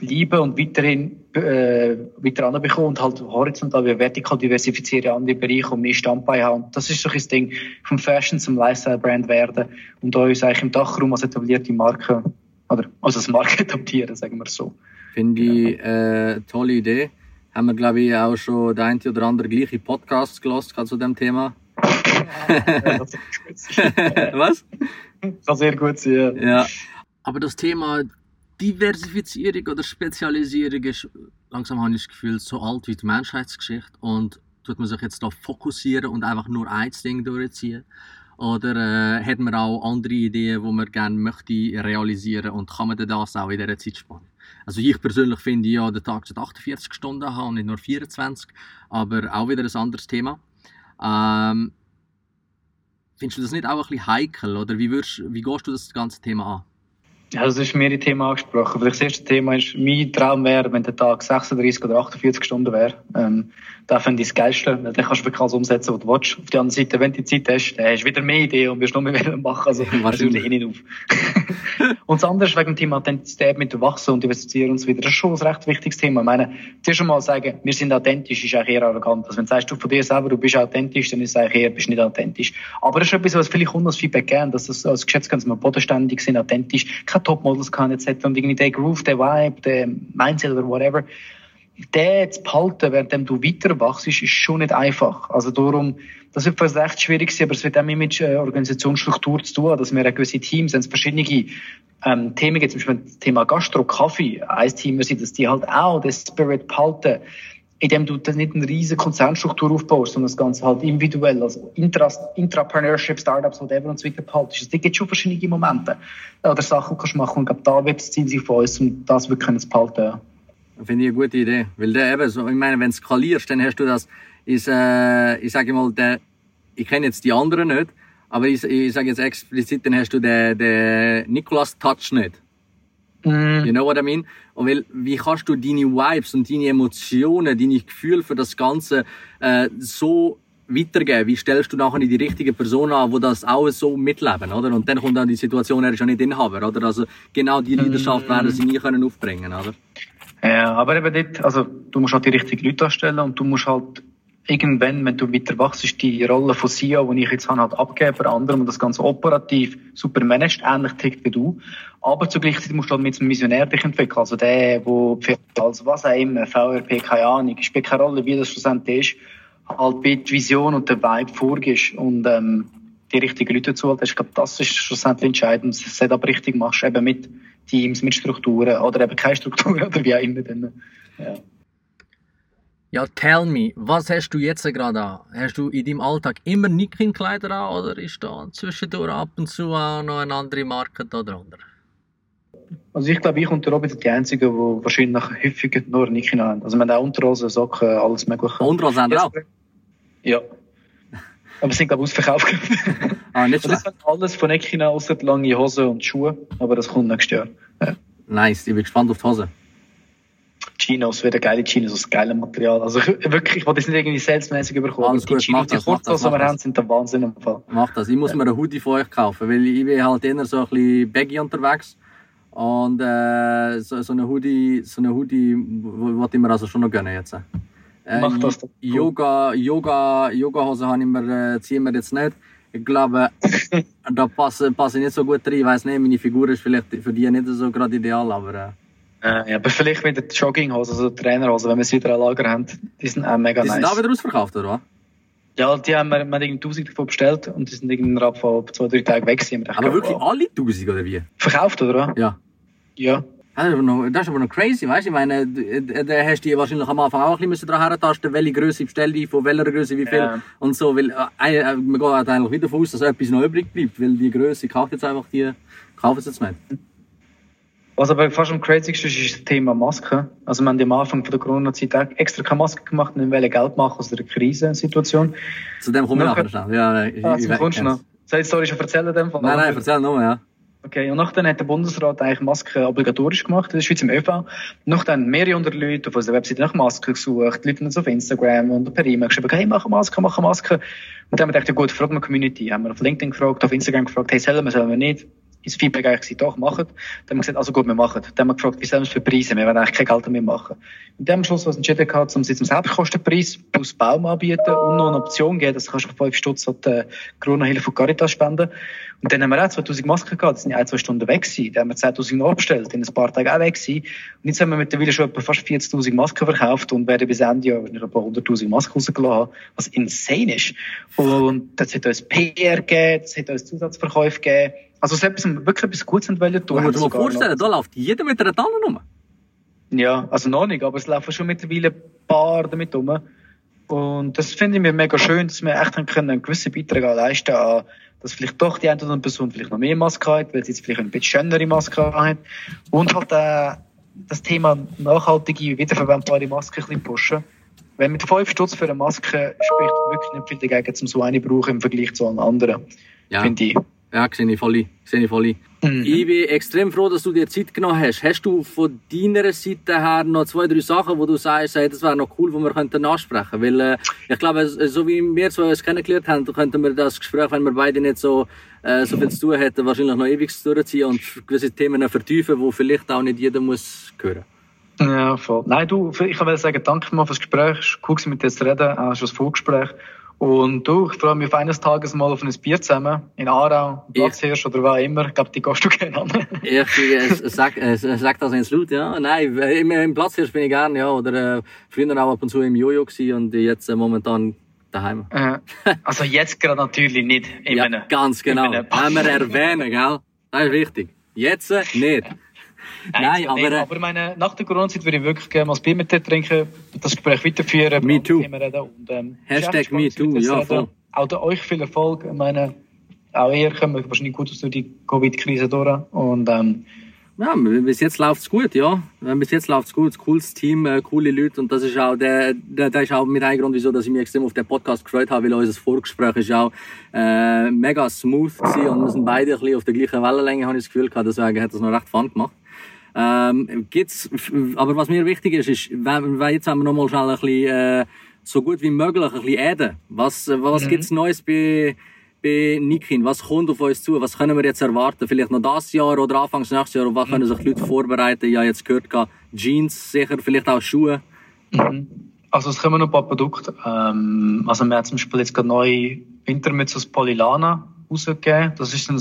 lieben und weiterhin äh, weiter anbekommen und halt horizontal wie vertikal diversifizieren andere Bereiche und mehr Standbein haben. Und das ist so ein Ding, vom Fashion zum Lifestyle-Brand werden und uns eigentlich im Dachraum als etablierte Marke oder als als Marke etablieren, sagen wir so. Finde ich äh, tolle Idee. Haben wir, glaube ich, auch schon der eine oder andere gleiche Podcasts gelost zu dem Thema. das was? kann sehr gut sein. Ja. Aber das Thema Diversifizierung oder Spezialisierung ist langsam habe ich das Gefühl so alt wie die Menschheitsgeschichte und tut man sich jetzt da fokussieren und einfach nur ein Ding durchziehen oder äh, hat man auch andere Ideen, wo man gerne möchte realisieren und kann man das auch in dieser Zeitspanne? Also ich persönlich finde ja, der Tag sollte 48 Stunden haben und nicht nur 24, aber auch wieder ein anderes Thema. Ähm, findest du das nicht auch ein bisschen heikel oder wie, würdest, wie gehst du das ganze Thema an? Ja, das ist mehrere Themen angesprochen. Vielleicht das erste Thema ist, mein Traum wäre, wenn der Tag 36 oder 48 Stunden wäre. Ähm, da finde ich das Geilste, weil dann kannst du wirklich alles umsetzen, was du willst. Auf der anderen Seite, wenn du die Zeit hast, dann hast du wieder mehr Ideen und wirst noch mehr machen. Also, das hört eh nicht auf. und das andere ist wegen dem Thema Authentizität mit dem Wachsen und Investieren und so weiter. Das ist schon ein recht wichtiges Thema. Ich meine, zuerst einmal sagen, wir sind authentisch, ist eigentlich eher arrogant. Also, wenn du sagst, du von dir selber, du bist authentisch, dann ist es eigentlich eher, bist nicht authentisch. Aber das ist etwas, was viele Kunden als Feedback geben, dass das als Geschäftskunden mal bodenständig sind, authentisch, keine Topmodels kann etc. Und irgendwie der Groove, der Vibe, der Mindset oder whatever, den zu behalten, während du weiter wachst, ist schon nicht einfach. Also darum, das wird fast recht schwierig sein, aber es wird auch mit äh, Organisationsstruktur zu tun, dass wir eine gewisse Teams, wenn es verschiedene ähm, Themen gibt, zum Beispiel das Thema Gastro, Kaffee, ein Team dass die halt auch den Spirit behalten, indem du dann nicht eine riesige Konzernstruktur aufbaust, sondern das Ganze halt individuell, also Intra Intrapreneurship, Startups, whatever und so weiter behaltest. Es gibt schon verschiedene Momente oder Sachen kannst du machen und ich glaube, da wird das Ziel von uns, um das wirklich zu behalten. Finde ich eine gute Idee. Weil der eben so, ich meine, wenn du skalierst, dann hast du das, ist, äh, ich sage mal, der, ich kenne jetzt die anderen nicht, aber ich, ich sage jetzt explizit, dann hast du den, den Nicolas Touch nicht. Mm. You know what I mean? Und weil, wie kannst du deine Vibes und deine Emotionen, deine Gefühle für das Ganze äh, so weitergeben? Wie stellst du nachher die richtige Person an, wo das auch so mitleben, oder? Und dann kommt dann die Situation, er ist ja nicht Inhaber, oder? Also genau die Leidenschaft werden sie nie können aufbringen, oder? Ja, aber eben dort, also du musst halt die richtigen Leute anstellen und du musst halt irgendwann, wenn du weiter wachst, die Rolle von CEO, die ich jetzt habe, halt abgeben bei anderen und das Ganze operativ super managt, ähnlich tickt wie du. Aber zugleich musst du halt mit einem Missionär dich entwickeln. Also der, wo als was auch immer, VRP, keine Ahnung, spielt keine Rolle, wie das schlussendlich ist, halt bei die Vision und der Vibe vorgibst und ähm, die richtigen Leute dazu halt. Ich glaube, das ist schlussendlich entscheidend. Das du aber richtig machst, eben mit Teams, mit Strukturen oder eben keine Strukturen oder wie auch immer. Dann, ja. Ja, tell me, was hast du jetzt gerade an? Hast du in deinem Alltag immer Nikin-Kleider an oder ist da zwischendurch ab und zu auch noch eine andere Marke da drunter? Also ich glaube, ich und der Robin sind die Einzigen, die wahrscheinlich häufiger nur Nikin haben. Also wir haben auch Unterhosen, Socken, alles mögliche. Unterhosen haben wir auch? Ja. Aber es sind glaube ich ausverkauft. Ah, nicht Also das schlecht. sind alles von Nikin außer die lange Hose und Schuhe. Aber das kommt nächstes Jahr. Ja. Nice, ich bin gespannt auf die Hose. Chinos, wieder geile Chinos, aus geilem Material. Also ich, wirklich, ich wollte das nicht irgendwie salesmäßig überkommen. Alles die gut, mach Chinos, die das, mach das, Kurzhosen, die wir haben, sind der Wahnsinn im Fall. Mach das. Ich muss mir einen Hoodie von euch kaufen, weil ich bin halt eher so ein bisschen baggy unterwegs. Und äh, so, so eine Hoodie, so eine Hoodie wollte ich mir also schon noch gönnen jetzt. Äh, Mach das doch. Yoga, Yoga, Yoga-Hose habe ich mir, äh, ziehen wir jetzt nicht. Ich glaube, da passe, passe ich nicht so gut rein. Ich weiss nicht, meine Figur ist vielleicht für die nicht so gerade ideal, aber äh, Äh, ja, aber vielleicht mit der Jogginghosen, also der Trainerhosen, wenn wir sie wieder an Lager haben, die sind auch mega die nice. sind auch wieder ausverkauft, oder was? Ja, die haben wir, wir haben irgendwie 1000 davon bestellt und die sind irgendwie innerhalb von zwei, drei Tagen weg gewesen. Wir Aber wirklich wow. alle 1000 oder wie? Verkauft, oder? was? Ja. Ja. Das ist, aber noch, das ist aber noch crazy, weißt du? Ich meine, da hast du dich wahrscheinlich am Anfang auch ein bisschen daran herentasten, welche Größe bestellt die, von welcher Größe wie viel Ja. und so, weil äh, äh, man geht eigentlich wieder davon aus, dass etwas noch übrig bleibt, weil die Größe kauft jetzt einfach die, kaufen sie jetzt nicht. Was aber fast am crazysten ist, ist das Thema Maske. Also, wir haben am Anfang von der Corona-Zeit extra keine Maske gemacht und wollen Geld machen aus einer Krisensituation. Zu dem kommen wir Nachher- schnell. Ja, ich, Ah, ich, ich kommst du noch. Soll ich die Story schon erzählen? dem Fall? Nein, nein, erzähl nur, ja. Okay, und nachdem hat der Bundesrat eigentlich Masken obligatorisch gemacht, in der Schweiz im ÖV. Nachdem haben mehrere hundert Leute auf unserer Webseite nach Masken gesucht, Leute haben auf Instagram und per E-Mail geschrieben, hey, mach eine Maske, mach eine Maske. Und dann haben wir gedacht, ja gut, fragen wir die Community. Haben wir auf LinkedIn gefragt, auf Instagram gefragt, hey, sollen wir, sollen wir nicht? Das Feedback eigentlich doch, machen. Dann haben wir gesagt, also gut, wir machen. Dann haben wir gefragt, wie sollen wir für Preise? Wir werden eigentlich kein Geld damit machen. Und dann am Schluss, was entschieden hat, um jetzt am Selbstkostenpreis plus Baum anbieten und noch eine Option geben, dass du kannst für 5 Stutz an die Corona-Hilfe von Caritas spenden. Und dann haben wir auch 2000 Masken gehabt, die sind ja ein, zwei Stunden weg gewesen. Dann haben wir 10.000 noch abgestellt, in ein paar Tagen auch weg gewesen. Und jetzt haben wir mittlerweile schon etwa fast 40.000 Masken verkauft und werden bis Ende Jahr wahrscheinlich etwa 100.000 Masken rausgelassen haben, was insane ist. Und das hat uns PR gegeben, das hat uns Zusatzverkäufe gegeben. Also es hat wirklich etwas Gutes wollen tun. Du musst dir vorstellen, da läuft jeder mit einer Tanne rum. ja, also noch nicht, aber es laufen schon mittlerweile ein paar damit rum. Und das finde ich mir mega schön, dass wir echt haben können einen gewissen Beitrag leisten an, dass vielleicht doch die eine oder andere Person vielleicht noch mehr Maske hat, weil sie jetzt vielleicht ein bisschen schönere Maske hat. Und halt äh, das Thema nachhaltige, wiederverwendbare Maske ein bisschen pushen. Wenn mit 5 Stutz für eine Maske spricht wirklich nicht viel dagegen, zum so eine brauchen im Vergleich zu allen anderen. Ja, Finde ich. Ja, sehe ich voll. Sehe ich voll. Mhm. Ich bin extrem froh, dass du dir Zeit genommen hast. Hast du von deiner Seite her noch zwei, drei Sachen, wo du sagst, hey, das wäre noch cool, wo wir könnten ansprechen Weil äh, ich glaube, so wie wir zwei uns kennengelernt haben, könnten wir das Gespräch, wenn wir beide nicht so, äh, so viel zu tun hätten, wahrscheinlich noch ewig durchziehen und gewisse Themen vertiefen, die vielleicht auch nicht jeder muss hören. Ja, voll. Nein, du, ich will sagen, danke mal fürs Gespräch. Es war cool, mit dir zu reden, auch schon das Vorgespräch. Und du, ich freue mich auf eines Tages mal auf ein Bier zusammen. In Aarau, Platzhirsch oder wo immer. Ich glaube, die gehst du gerne an. Ich äh, sag, äh, sag das ins Laut, ja. Nein, im, im Platzhirsch bin ich gern, ja. Oder äh, früher auch ab und zu im Jojo gsi und jetzt äh, momentan daheim. Äh, also jetzt gerade natürlich nicht. In Ja, einem, ganz genau. Haben wir erwähnen, gell? Das ist wichtig. Jetzt nicht. Nein, so aber, nicht. äh, aber meine, nach der Corona-Zeit würde ich wirklich gerne mal ein Bier mit dir trinken, das Gespräch weiterführen, Me too. Reden und, ähm, Hashtag me too, ja, voll. Auch euch viel Erfolg. Ich meine, auch ihr kommt wahrscheinlich gut aus durch die Covid-Krise durch. Und, ähm, Ja, bis jetzt läuft's gut, ja. Bis jetzt läuft's gut. Cooles Team, äh, coole Leute. Und das ist auch der, der, der ist auch mit ein Grund, wieso, dass ich mich extrem auf den Podcast gefreut habe, weil unser Vorgespräch ist auch, äh, mega smooth gewesen und wir sind beide ein bisschen auf der gleichen Wellenlänge, habe ich das Gefühl gehabt. Deswegen hat das noch recht fun gemacht. Ähm, gibt's, aber was mir wichtig ist, ist, wenn, wenn jetzt haben wir noch mal schnell ein bisschen, äh, so gut wie möglich ein bisschen Eden. Was, äh, was gibt's Neues bei, bei Nikin? Was kommt auf uns zu? Was können wir jetzt erwarten? Vielleicht noch das Jahr oder anfangs nächstes Jahr? Und was können sich die Leute vorbereiten? Ja, jetzt gehört gehabt, Jeans sicher, vielleicht auch Schuhe. Also es kommen noch ein paar Produkte. Ähm, also wir haben zum Beispiel jetzt gerade neue Wintermütze aus Polylana rausgegeben. Das ist eine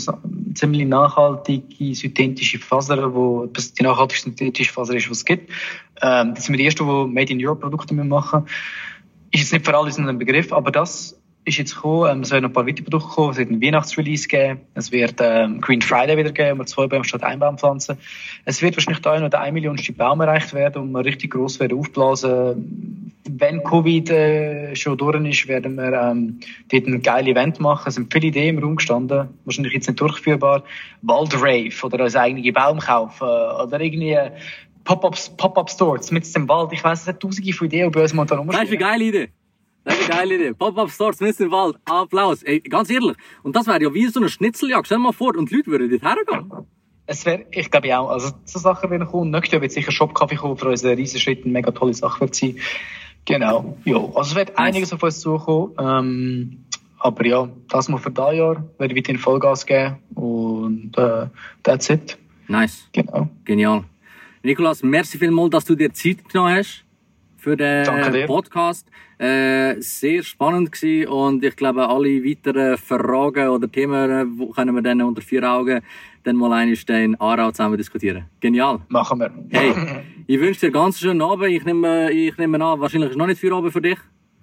ziemlich nachhaltige synthetische Faser, etwas die nachhaltigste synthetische Faser ist, was es gibt. Ähm, das sind wir die ersten, die Made in Europe Produkte machen. Ist jetzt nicht für alle ein Begriff, aber das ist jetzt gekommen. Ähm, es werden noch ein paar weitere Produkte kommen. Es wird einen Weihnachtsrelease geben. Es wird ähm, Green Friday wieder geben, wo wir zwei Bäume statt ein Baum pflanzen. Es wird wahrscheinlich da noch der 1 Millionste Baum erreicht werden und wir richtig gross werden aufblasen. Wenn Covid äh, schon durch ist, werden wir ähm, dort ein geiles Event machen. Es sind viele Ideen im Raum gestanden. Wahrscheinlich jetzt nicht durchführbar. Waldrave oder als eigene Baum kaufen oder irgendwie äh, Pop-ups, Pop-up-Stores mit dem Wald. Ich weiss, es hat tausende von Ideen, die bei uns momentan Das ist eine geile Idee. Eine geile Idee. Pop-up Stores mitten im Wald. Applaus. Ey, ganz ehrlich. Und das wäre ja wie so eine Schnitzeljagd. Stell dir mal vor, und die Leute würden dort hergehen. Es wäre, ich glaube ja auch, also so Sachen werden kommen. Nächstes Jahr wird sicher Shop-Kaffee kommen, für uns ein riesen Schritt, eine mega tolle Sache wird sein. Genau, ja. Also es wird einiges auf uns zukommen. Ähm, aber ja, das mal für dieses Jahr werde ich weiterhin Vollgas geben und äh, that's it. Nice. Genau. Genial. Nikolas, merci vielmals, dass du dir Zeit genommen hast für Danke den dir. Podcast. Äh, sehr spannend gewesen und ich glaube, alle weiteren Fragen oder Themen äh, können wir dann unter vier Augen dann mal einmal in Aarau zusammen diskutieren. Genial. Machen wir. Hey, ich wünsche dir ganz schönen Abend. Ich nehme, ich nehme an, wahrscheinlich ist noch nicht viel Abend für dich.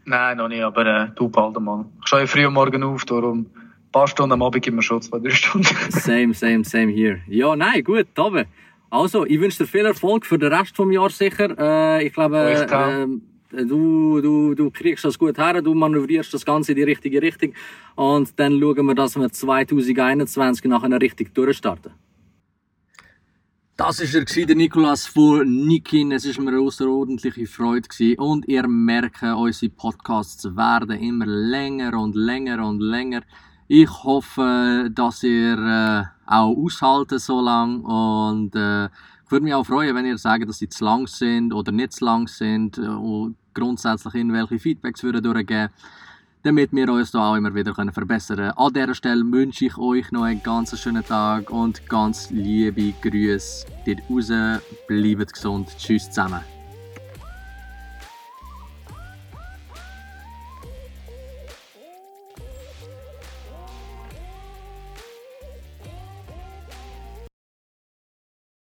Nein, noch nicht, aber äh, du bald mal. Ich stehe früh am Morgen auf, darum ein paar Stunden am Abend gibt mir schon zwei, drei Stunden. Same, same, same here. Ja, nein, gut, Abend. Also, ich wünsche dir viel Erfolg für den Rest des Jahres sicher. Äh, ich glaube, äh, du, du, du kriegst das gut her, du manövrierst das Ganze in die richtige Richtung und dann schauen wir, dass wir 2021 nachher richtig durchstarten. Das war der, Nikolas von Nikin. Es war mir eine außerordentliche Freude. Und ihr merkt, unsere Podcasts werden immer länger und länger und länger. Ich hoffe, dass ihr äh, auch aushalten so lang und äh, ich würde mich auch freuen, wenn ihr sagt, dass sie zu lang sind oder nicht zu lang sind und grundsätzlich irgendwelche Feedbacks würden durchgeben damit wir uns da auch immer wieder verbessern können. An dieser Stelle wünsche ich euch noch einen ganz schönen Tag und ganz liebe Grüße dort raus. Bleibt gesund. Tschüss zusammen.